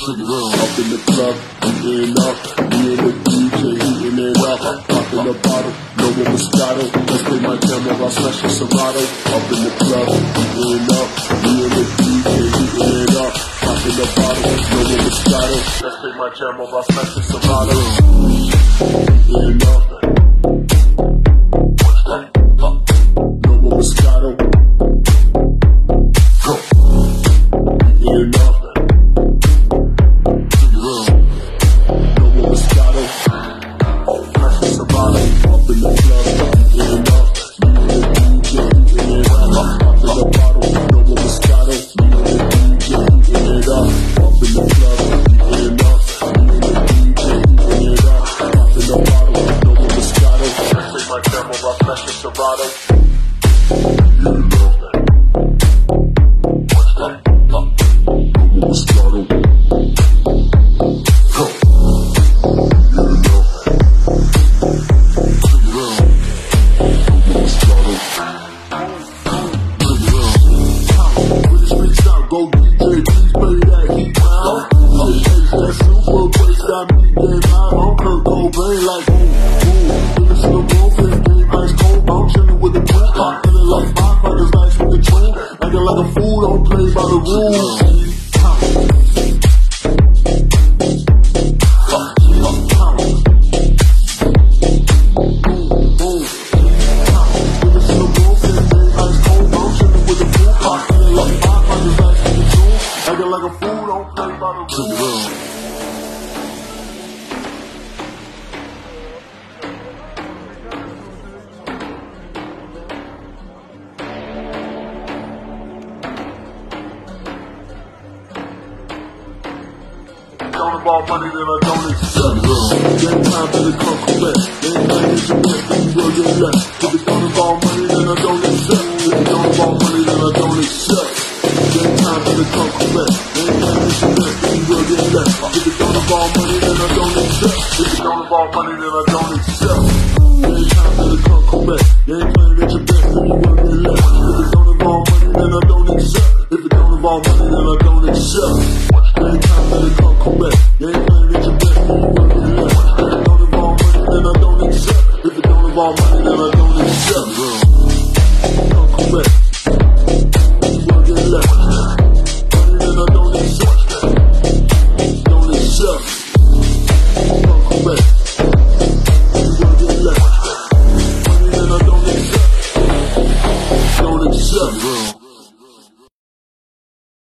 Up in the club, eating up. Me and the DJ heating it up. Popping the bottle, no more Moscato. Let's play my jam while I smash a Serato. Up in the club, eating up. Me and the DJ heating it up. Popping the bottle, no more Moscato. Let's play my jam while I smash a Serato. Eating up. Finish the room, game ice cold. I'm chilling with the crew. I'm feeling like firefighters, nice with the tune. Acting like a fool, don't play by the rules. Feeling like a fool, don't play by the rules. Don't involve money that I don't accept. Game time for the come correct. Game time is your best, then you will get left. If it don't involve money, then I don't accept. If it don't involve money, then I don't accept. Game time for the correct. Game time is your best, then you will get left. If it don't involve money, then I don't accept. If it don't involve money, then I don't accept. Game time for the come correct. Game plan is your best, then you will get left. If it don't involve money, then I don't accept. If it don't involve money, then I don't accept. Game time for the come correct. Game plan is your you left. If it don't involve money, then I don't accept. If it don't involve money, then I don't accept. Come get left. Money, then I don't accept. Don't accept.